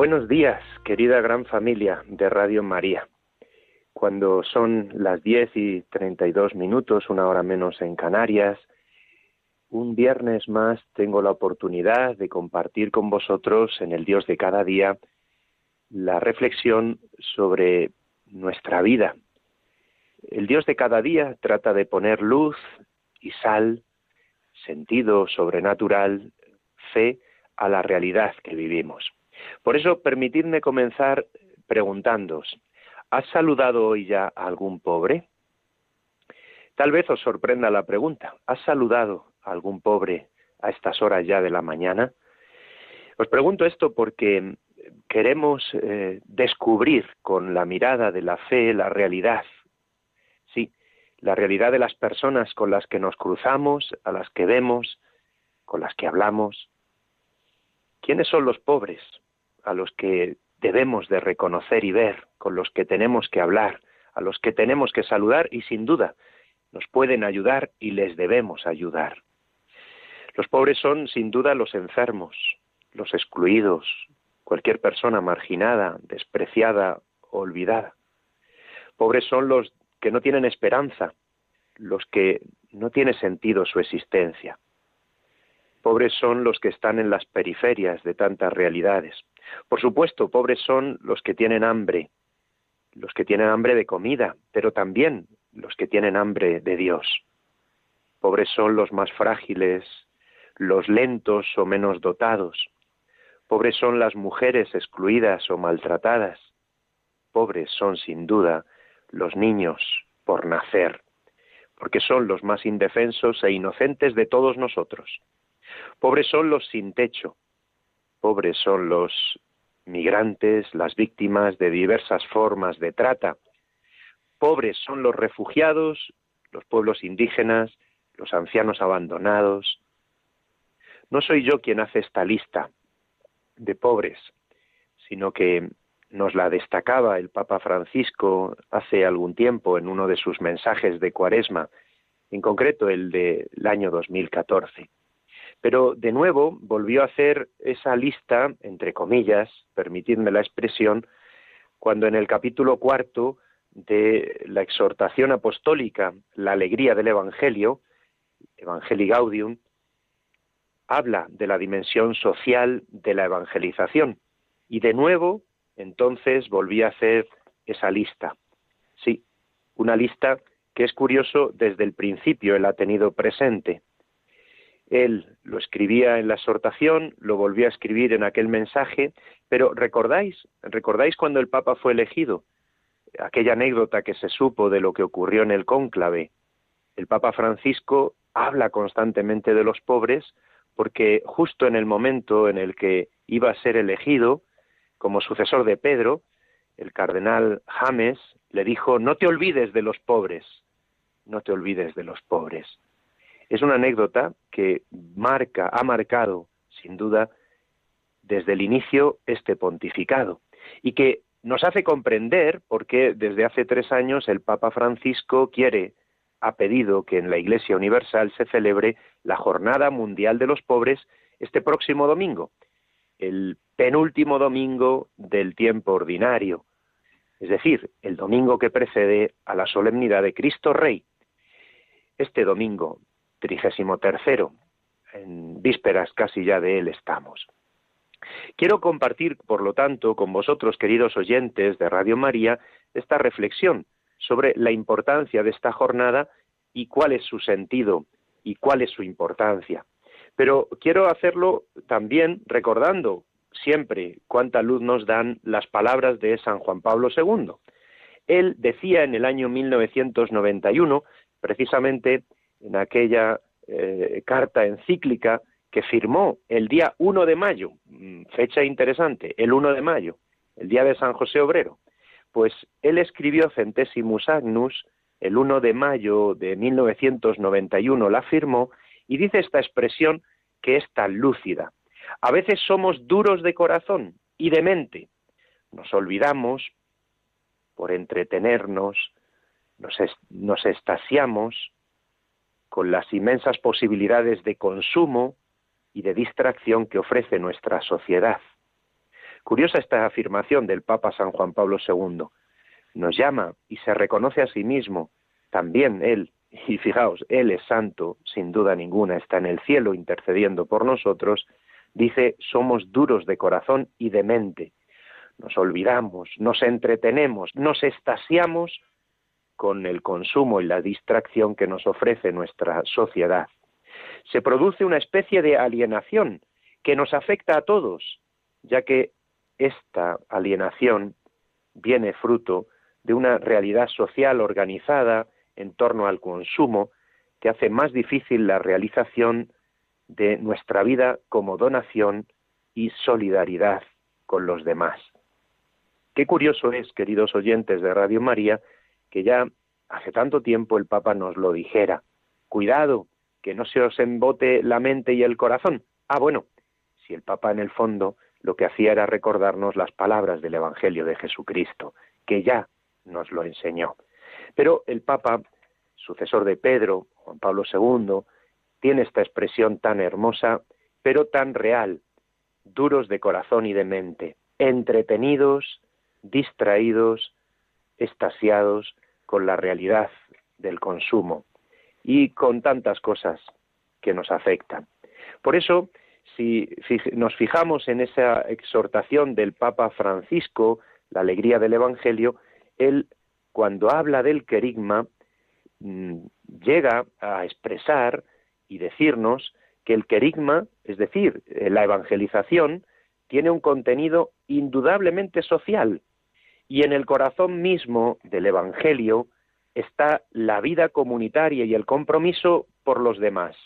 Buenos días, querida gran familia de Radio María. Cuando son las 10 y 32 minutos, una hora menos en Canarias, un viernes más tengo la oportunidad de compartir con vosotros en el Dios de cada día la reflexión sobre nuestra vida. El Dios de cada día trata de poner luz y sal, sentido sobrenatural, fe a la realidad que vivimos. Por eso, permitidme comenzar preguntándoos, ¿has saludado hoy ya a algún pobre? Tal vez os sorprenda la pregunta, ¿has saludado a algún pobre a estas horas ya de la mañana? Os pregunto esto porque queremos eh, descubrir con la mirada de la fe la realidad. Sí, la realidad de las personas con las que nos cruzamos, a las que vemos, con las que hablamos. ¿Quiénes son los pobres? A los que debemos de reconocer y ver, con los que tenemos que hablar, a los que tenemos que saludar y sin duda nos pueden ayudar y les debemos ayudar. Los pobres son sin duda los enfermos, los excluidos, cualquier persona marginada, despreciada, olvidada. Pobres son los que no tienen esperanza, los que no tiene sentido su existencia. Pobres son los que están en las periferias de tantas realidades. Por supuesto, pobres son los que tienen hambre, los que tienen hambre de comida, pero también los que tienen hambre de Dios. Pobres son los más frágiles, los lentos o menos dotados. Pobres son las mujeres excluidas o maltratadas. Pobres son, sin duda, los niños por nacer, porque son los más indefensos e inocentes de todos nosotros. Pobres son los sin techo, pobres son los migrantes, las víctimas de diversas formas de trata. Pobres son los refugiados, los pueblos indígenas, los ancianos abandonados. No soy yo quien hace esta lista de pobres, sino que nos la destacaba el Papa Francisco hace algún tiempo en uno de sus mensajes de Cuaresma, en concreto el del año 2014. Pero de nuevo volvió a hacer esa lista, entre comillas, permitidme la expresión, cuando en el capítulo cuarto de la exhortación apostólica, la alegría del Evangelio, Evangelii Gaudium, habla de la dimensión social de la evangelización. Y de nuevo, entonces, volví a hacer esa lista. Sí, una lista que es curioso, desde el principio él ha tenido presente. Él lo escribía en la exhortación, lo volvió a escribir en aquel mensaje, pero recordáis, recordáis cuando el Papa fue elegido, aquella anécdota que se supo de lo que ocurrió en el cónclave. El Papa Francisco habla constantemente de los pobres porque justo en el momento en el que iba a ser elegido como sucesor de Pedro, el cardenal James le dijo, no te olvides de los pobres, no te olvides de los pobres. Es una anécdota que marca, ha marcado, sin duda, desde el inicio este pontificado y que nos hace comprender por qué desde hace tres años el Papa Francisco quiere, ha pedido que en la Iglesia Universal se celebre la Jornada Mundial de los Pobres este próximo domingo, el penúltimo domingo del tiempo ordinario, es decir, el domingo que precede a la solemnidad de Cristo Rey. Este domingo, trigésimo tercero. En vísperas casi ya de él estamos. Quiero compartir, por lo tanto, con vosotros, queridos oyentes de Radio María, esta reflexión sobre la importancia de esta jornada y cuál es su sentido y cuál es su importancia. Pero quiero hacerlo también recordando siempre cuánta luz nos dan las palabras de San Juan Pablo II. Él decía en el año 1991, precisamente en aquella eh, carta encíclica que firmó el día 1 de mayo, mm, fecha interesante, el 1 de mayo, el día de San José Obrero. Pues él escribió Centesimus Agnus el 1 de mayo de 1991, la firmó y dice esta expresión que es tan lúcida. A veces somos duros de corazón y de mente. Nos olvidamos por entretenernos, nos, nos estasiamos con las inmensas posibilidades de consumo y de distracción que ofrece nuestra sociedad. Curiosa esta afirmación del Papa San Juan Pablo II. Nos llama y se reconoce a sí mismo, también Él, y fijaos, Él es santo, sin duda ninguna, está en el cielo intercediendo por nosotros, dice, somos duros de corazón y de mente. Nos olvidamos, nos entretenemos, nos estasiamos con el consumo y la distracción que nos ofrece nuestra sociedad. Se produce una especie de alienación que nos afecta a todos, ya que esta alienación viene fruto de una realidad social organizada en torno al consumo que hace más difícil la realización de nuestra vida como donación y solidaridad con los demás. Qué curioso es, queridos oyentes de Radio María, que ya hace tanto tiempo el Papa nos lo dijera. Cuidado, que no se os embote la mente y el corazón. Ah, bueno, si el Papa en el fondo lo que hacía era recordarnos las palabras del Evangelio de Jesucristo, que ya nos lo enseñó. Pero el Papa, sucesor de Pedro, Juan Pablo II, tiene esta expresión tan hermosa, pero tan real, duros de corazón y de mente, entretenidos, distraídos, estasiados con la realidad del consumo y con tantas cosas que nos afectan. Por eso, si nos fijamos en esa exhortación del Papa Francisco, la alegría del Evangelio, él, cuando habla del querigma, mm, llega a expresar y decirnos que el querigma, es decir, eh, la evangelización, tiene un contenido indudablemente social y en el corazón mismo del Evangelio está la vida comunitaria y el compromiso por los demás.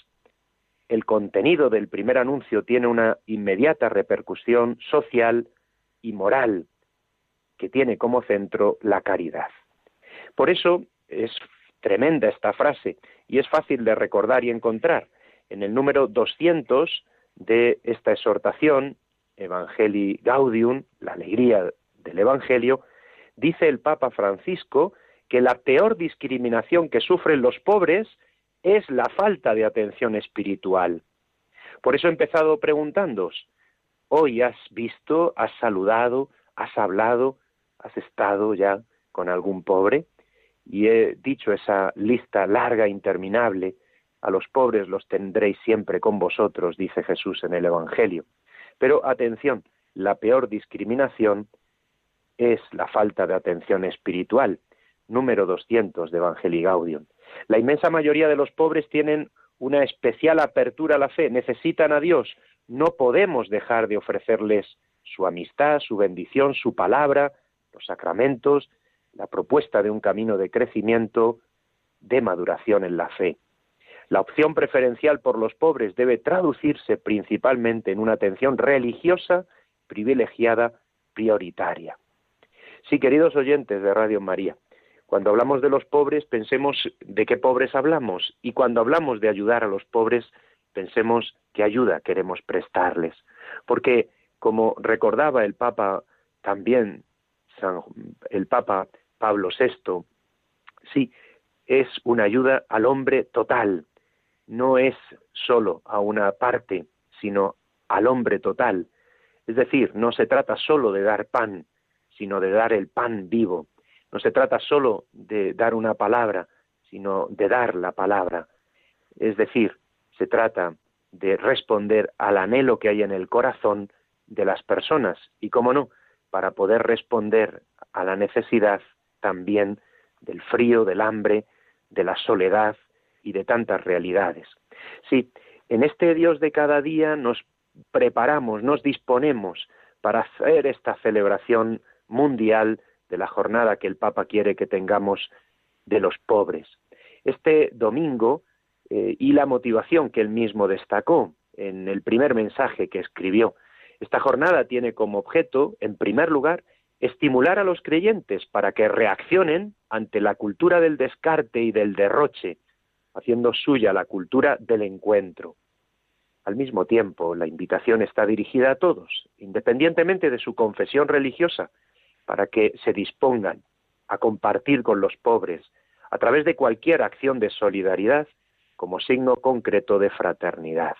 El contenido del primer anuncio tiene una inmediata repercusión social y moral que tiene como centro la caridad. Por eso es tremenda esta frase y es fácil de recordar y encontrar. En el número 200 de esta exhortación, Evangelii Gaudium, la alegría del Evangelio, dice el Papa Francisco que la peor discriminación que sufren los pobres es la falta de atención espiritual. Por eso he empezado preguntándoos, ¿hoy has visto, has saludado, has hablado, has estado ya con algún pobre? Y he dicho esa lista larga, interminable, a los pobres los tendréis siempre con vosotros, dice Jesús en el Evangelio. Pero atención, la peor discriminación es la falta de atención espiritual número 200 de Evangelii Gaudium. La inmensa mayoría de los pobres tienen una especial apertura a la fe, necesitan a Dios. No podemos dejar de ofrecerles su amistad, su bendición, su palabra, los sacramentos, la propuesta de un camino de crecimiento, de maduración en la fe. La opción preferencial por los pobres debe traducirse principalmente en una atención religiosa, privilegiada, prioritaria. Sí, queridos oyentes de Radio María, cuando hablamos de los pobres, pensemos de qué pobres hablamos y cuando hablamos de ayudar a los pobres, pensemos qué ayuda queremos prestarles. Porque, como recordaba el Papa también, el Papa Pablo VI, sí, es una ayuda al hombre total, no es solo a una parte, sino al hombre total. Es decir, no se trata solo de dar pan, sino de dar el pan vivo. No se trata solo de dar una palabra, sino de dar la palabra. Es decir, se trata de responder al anhelo que hay en el corazón de las personas y, cómo no, para poder responder a la necesidad también del frío, del hambre, de la soledad y de tantas realidades. Sí, en este Dios de cada día nos preparamos, nos disponemos para hacer esta celebración mundial de la jornada que el Papa quiere que tengamos de los pobres. Este domingo eh, y la motivación que él mismo destacó en el primer mensaje que escribió. Esta jornada tiene como objeto, en primer lugar, estimular a los creyentes para que reaccionen ante la cultura del descarte y del derroche, haciendo suya la cultura del encuentro. Al mismo tiempo, la invitación está dirigida a todos, independientemente de su confesión religiosa, para que se dispongan a compartir con los pobres a través de cualquier acción de solidaridad como signo concreto de fraternidad.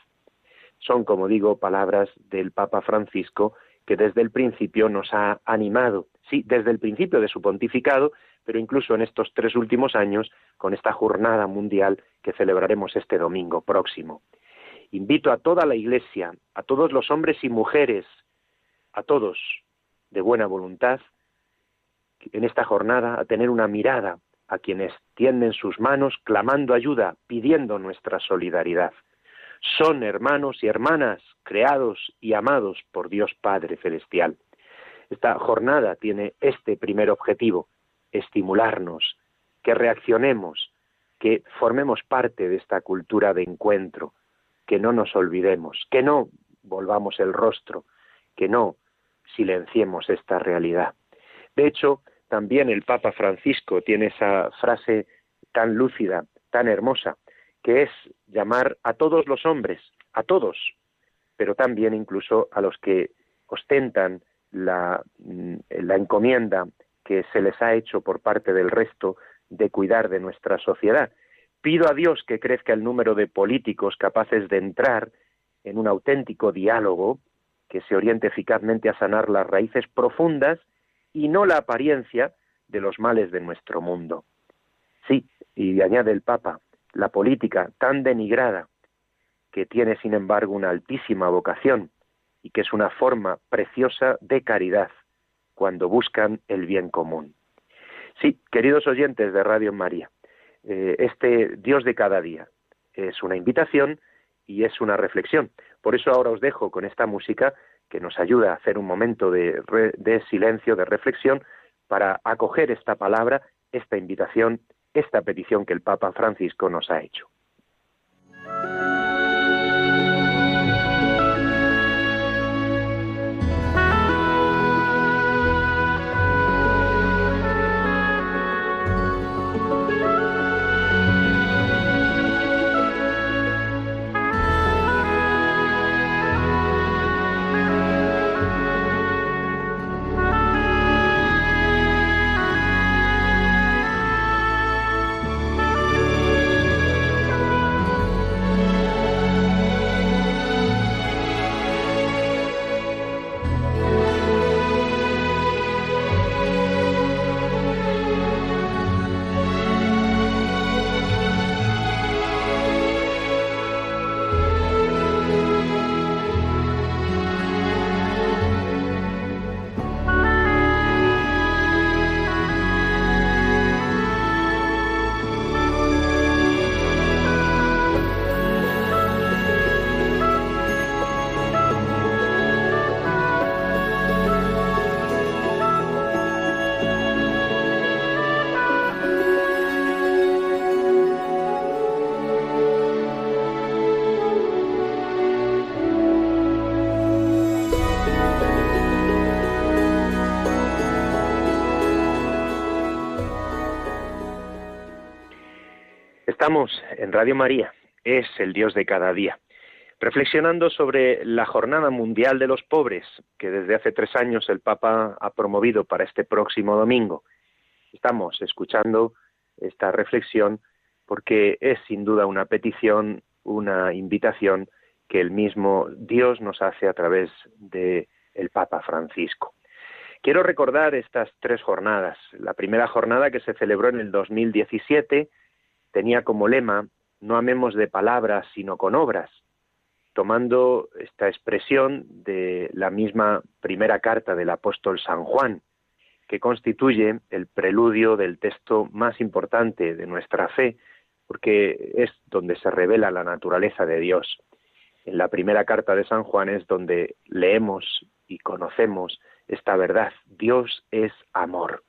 Son, como digo, palabras del Papa Francisco que desde el principio nos ha animado, sí, desde el principio de su pontificado, pero incluso en estos tres últimos años con esta jornada mundial que celebraremos este domingo próximo. Invito a toda la Iglesia, a todos los hombres y mujeres, a todos de buena voluntad, en esta jornada a tener una mirada a quienes tienden sus manos clamando ayuda, pidiendo nuestra solidaridad. Son hermanos y hermanas creados y amados por Dios Padre Celestial. Esta jornada tiene este primer objetivo, estimularnos, que reaccionemos, que formemos parte de esta cultura de encuentro, que no nos olvidemos, que no volvamos el rostro, que no silenciemos esta realidad. De hecho, también el Papa Francisco tiene esa frase tan lúcida, tan hermosa, que es llamar a todos los hombres, a todos, pero también incluso a los que ostentan la, mm, la encomienda que se les ha hecho por parte del resto de cuidar de nuestra sociedad. Pido a Dios que crezca el número de políticos capaces de entrar en un auténtico diálogo que se oriente eficazmente a sanar las raíces profundas y no la apariencia de los males de nuestro mundo. Sí, y añade el Papa, la política tan denigrada, que tiene sin embargo una altísima vocación y que es una forma preciosa de caridad cuando buscan el bien común. Sí, queridos oyentes de Radio María, eh, este Dios de cada día es una invitación y es una reflexión. Por eso ahora os dejo con esta música que nos ayuda a hacer un momento de, silencio, de reflexión, para acoger esta palabra, esta invitación, esta petición que el Papa Francisco nos ha hecho. Estamos en Radio María, es el Dios de cada día, reflexionando sobre la Jornada Mundial de los Pobres, que desde hace tres años el Papa ha promovido para este próximo domingo. Estamos escuchando esta reflexión porque es sin duda una petición, una invitación que el mismo Dios nos hace a través de el Papa Francisco. Quiero recordar estas tres jornadas. La primera jornada que se celebró en el 2017 tenía como lema no amemos de palabras sino con obras, tomando esta expresión de la misma primera carta del apóstol San Juan, que constituye el preludio del texto más importante de nuestra fe, porque es donde se revela la naturaleza de Dios. En la primera carta de San Juan es donde leemos y conocemos esta verdad. Dios es amor.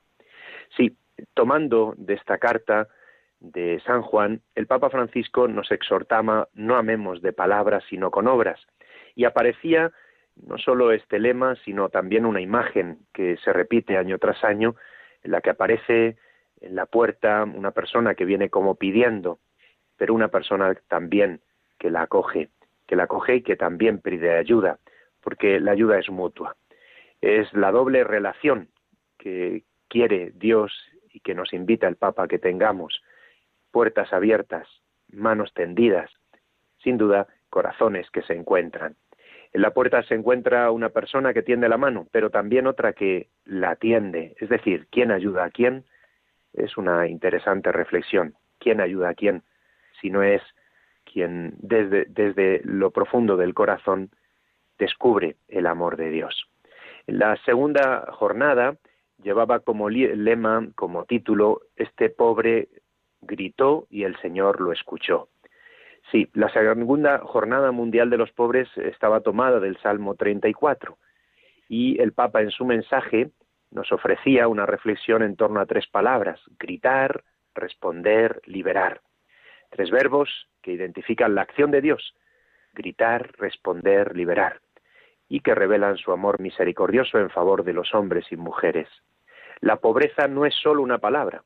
Sí, tomando de esta carta de San Juan, el Papa Francisco nos exhortaba no amemos de palabras sino con obras. Y aparecía no solo este lema, sino también una imagen que se repite año tras año, en la que aparece en la puerta una persona que viene como pidiendo, pero una persona también que la acoge, que la acoge y que también pide ayuda, porque la ayuda es mutua. Es la doble relación que quiere Dios y que nos invita el Papa a que tengamos, puertas abiertas, manos tendidas, sin duda corazones que se encuentran. En la puerta se encuentra una persona que tiende la mano, pero también otra que la atiende. Es decir, ¿quién ayuda a quién? Es una interesante reflexión. ¿Quién ayuda a quién? Si no es quien desde, desde lo profundo del corazón descubre el amor de Dios. La segunda jornada llevaba como lema, como título, Este pobre gritó y el Señor lo escuchó. Sí, la segunda jornada mundial de los pobres estaba tomada del Salmo 34 y el Papa en su mensaje nos ofrecía una reflexión en torno a tres palabras, gritar, responder, liberar. Tres verbos que identifican la acción de Dios, gritar, responder, liberar, y que revelan su amor misericordioso en favor de los hombres y mujeres. La pobreza no es solo una palabra,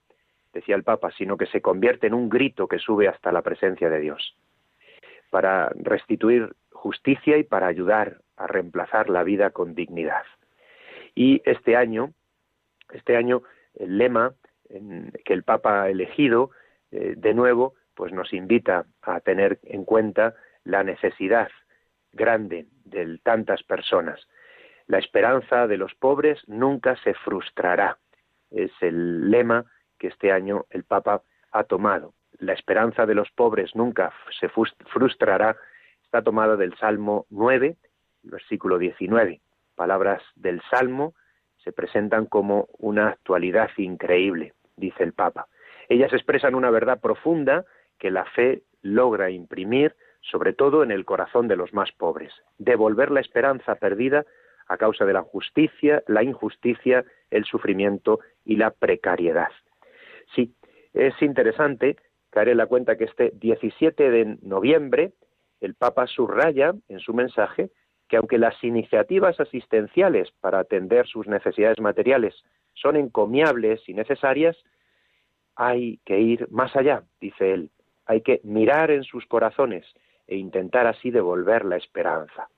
decía el Papa, sino que se convierte en un grito que sube hasta la presencia de Dios para restituir justicia y para ayudar a reemplazar la vida con dignidad. Y este año, este año, el lema que el Papa ha elegido, eh, de nuevo, pues nos invita a tener en cuenta la necesidad grande de tantas personas. La esperanza de los pobres nunca se frustrará. Es el lema que este año el Papa ha tomado la esperanza de los pobres nunca se frustrará, está tomada del Salmo 9, versículo 19. Palabras del Salmo se presentan como una actualidad increíble, dice el Papa. Ellas expresan una verdad profunda que la fe logra imprimir, sobre todo en el corazón de los más pobres, devolver la esperanza perdida a causa de la justicia, la injusticia, el sufrimiento y la precariedad. Sí, es interesante caer en la cuenta que este 17 de noviembre el Papa subraya en su mensaje que aunque las iniciativas asistenciales para atender sus necesidades materiales son encomiables y necesarias, hay que ir más allá, dice él. Hay que mirar en sus corazones e intentar así devolver la esperanza.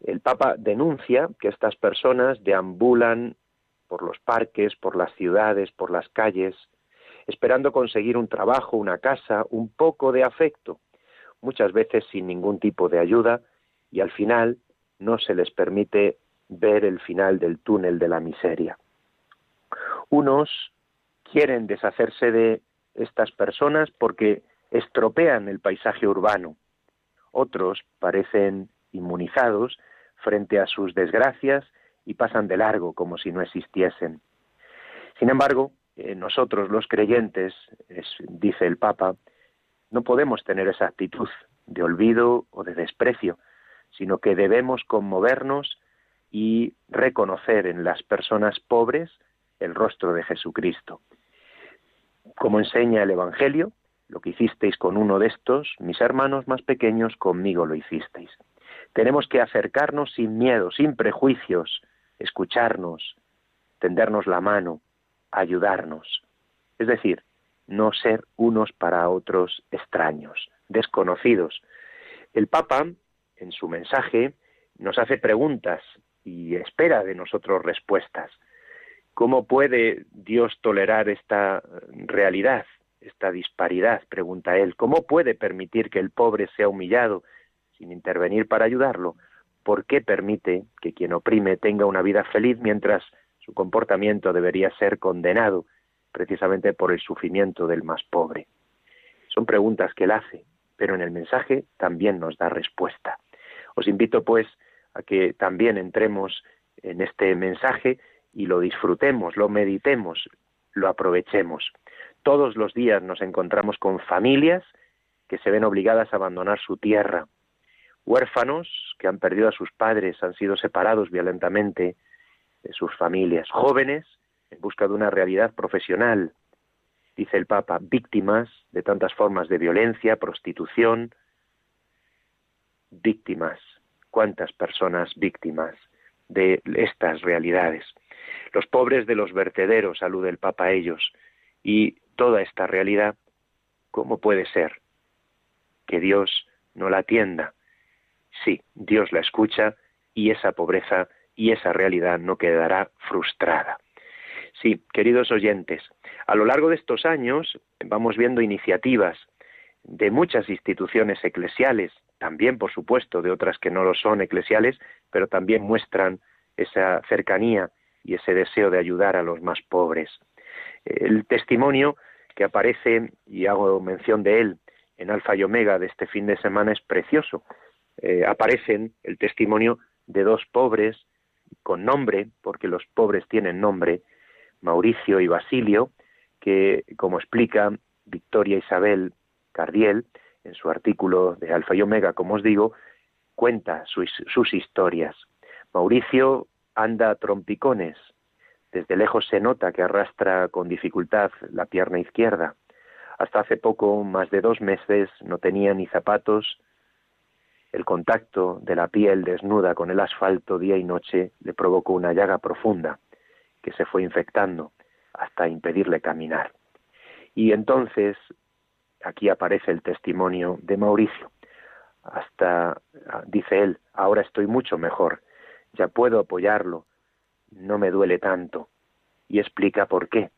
El Papa denuncia que estas personas deambulan por los parques, por las ciudades, por las calles, esperando conseguir un trabajo, una casa, un poco de afecto, muchas veces sin ningún tipo de ayuda, y al final no se les permite ver el final del túnel de la miseria. Unos quieren deshacerse de estas personas porque estropean el paisaje urbano. Otros parecen inmunizados frente a sus desgracias y pasan de largo como si no existiesen. Sin embargo, eh, nosotros los creyentes, dice el Papa, no podemos tener esa actitud de olvido o de desprecio, sino que debemos conmovernos y reconocer en las personas pobres el rostro de Jesucristo. Como enseña el Evangelio, lo que hicisteis con uno de estos, mis hermanos más pequeños, conmigo lo hicisteis. Tenemos que acercarnos sin miedo, sin prejuicios, escucharnos, tendernos la mano, ayudarnos. Es decir, no ser unos para otros extraños, desconocidos. El Papa, en su mensaje, nos hace preguntas y espera de nosotros respuestas. ¿Cómo puede Dios tolerar esta realidad, esta disparidad? pregunta él. ¿Cómo puede permitir que el pobre sea humillado sin intervenir para ayudarlo? ¿Por qué permite que quien oprime tenga una vida feliz mientras su comportamiento debería ser condenado precisamente por el sufrimiento del más pobre. Son preguntas que él hace, pero en el mensaje también nos da respuesta. Os invito pues a que también entremos en este mensaje y lo disfrutemos, lo meditemos, lo aprovechemos. Todos los días nos encontramos con familias que se ven obligadas a abandonar su tierra, huérfanos que han perdido a sus padres, han sido separados violentamente, sus familias, jóvenes en busca de una realidad profesional, dice el Papa, víctimas de tantas formas de violencia, prostitución, víctimas, cuántas personas víctimas de estas realidades. Los pobres de los vertederos, alude el Papa a ellos, y toda esta realidad, ¿cómo puede ser que Dios no la atienda? Sí, Dios la escucha y esa pobreza y esa realidad no quedará frustrada. Sí, queridos oyentes, a lo largo de estos años vamos viendo iniciativas de muchas instituciones eclesiales, también por supuesto de otras que no lo son eclesiales, pero también muestran esa cercanía y ese deseo de ayudar a los más pobres. El testimonio que aparece, y hago mención de él, en Alfa y Omega de este fin de semana es precioso. Eh, aparecen el testimonio de dos pobres con nombre, porque los pobres tienen nombre, Mauricio y Basilio, que, como explica Victoria Isabel Cardiel en su artículo de Alfa y Omega, como os digo, cuenta sus, sus historias. Mauricio anda a trompicones. Desde lejos se nota que arrastra con dificultad la pierna izquierda. Hasta hace poco, más de dos meses, no tenía ni zapatos. El contacto de la piel desnuda con el asfalto día y noche le provocó una llaga profunda que se fue infectando hasta impedirle caminar. Y entonces aquí aparece el testimonio de Mauricio. Hasta, dice él, ahora estoy mucho mejor, ya puedo apoyarlo, no me duele tanto. Y explica por qué.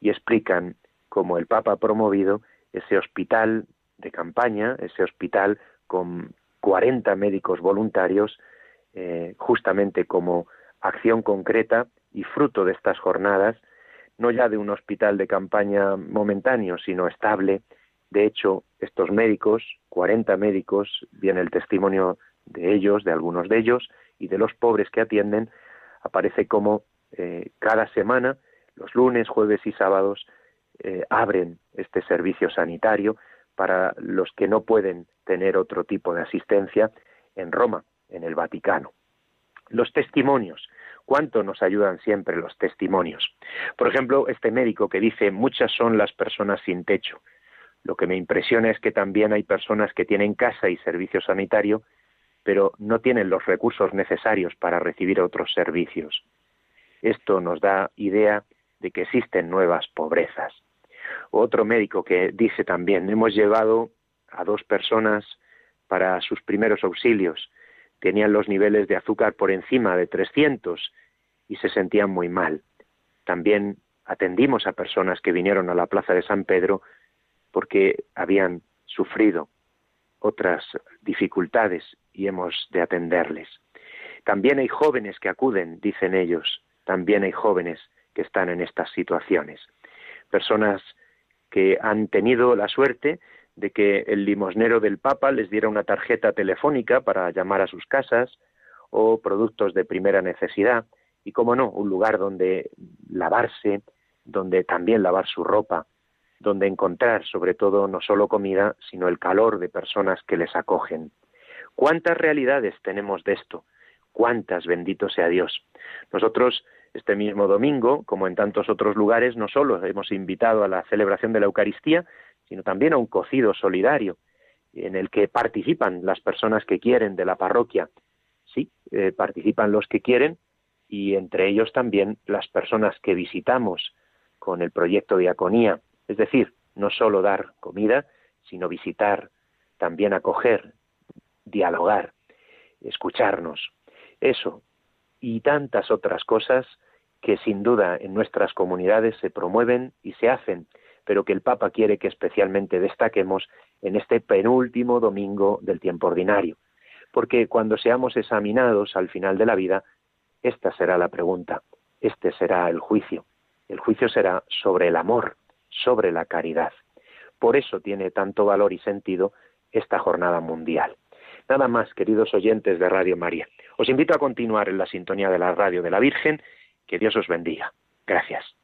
Y explican cómo el Papa ha promovido ese hospital de campaña, ese hospital con 40 médicos voluntarios, eh, justamente como acción concreta y fruto de estas jornadas, no ya de un hospital de campaña momentáneo, sino estable. De hecho, estos médicos, 40 médicos, viene el testimonio de ellos, de algunos de ellos, y de los pobres que atienden, aparece como eh, cada semana, los lunes, jueves y sábados, eh, abren este servicio sanitario para los que no pueden tener otro tipo de asistencia en Roma, en el Vaticano. Los testimonios cuánto nos ayudan siempre los testimonios. Por ejemplo, este médico que dice muchas son las personas sin techo. Lo que me impresiona es que también hay personas que tienen casa y servicio sanitario, pero no tienen los recursos necesarios para recibir otros servicios. Esto nos da idea de que existen nuevas pobrezas. Otro médico que dice también, hemos llevado a dos personas para sus primeros auxilios tenían los niveles de azúcar por encima de 300 y se sentían muy mal. También atendimos a personas que vinieron a la plaza de San Pedro porque habían sufrido otras dificultades y hemos de atenderles. También hay jóvenes que acuden, dicen ellos, también hay jóvenes que están en estas situaciones. Personas que han tenido la suerte de que el limosnero del Papa les diera una tarjeta telefónica para llamar a sus casas o productos de primera necesidad y, como no, un lugar donde lavarse, donde también lavar su ropa, donde encontrar sobre todo no solo comida, sino el calor de personas que les acogen. ¿Cuántas realidades tenemos de esto? ¿Cuántas, bendito sea Dios? Nosotros este mismo domingo, como en tantos otros lugares, no solo hemos invitado a la celebración de la Eucaristía, sino también a un cocido solidario en el que participan las personas que quieren de la parroquia. Sí, eh, participan los que quieren y entre ellos también las personas que visitamos con el proyecto Diaconía. Es decir, no solo dar comida, sino visitar, también acoger, dialogar, escucharnos. Eso y tantas otras cosas que sin duda en nuestras comunidades se promueven y se hacen pero que el Papa quiere que especialmente destaquemos en este penúltimo domingo del tiempo ordinario. Porque cuando seamos examinados al final de la vida, esta será la pregunta, este será el juicio. El juicio será sobre el amor, sobre la caridad. Por eso tiene tanto valor y sentido esta jornada mundial. Nada más, queridos oyentes de Radio María. Os invito a continuar en la sintonía de la radio de la Virgen. Que Dios os bendiga. Gracias.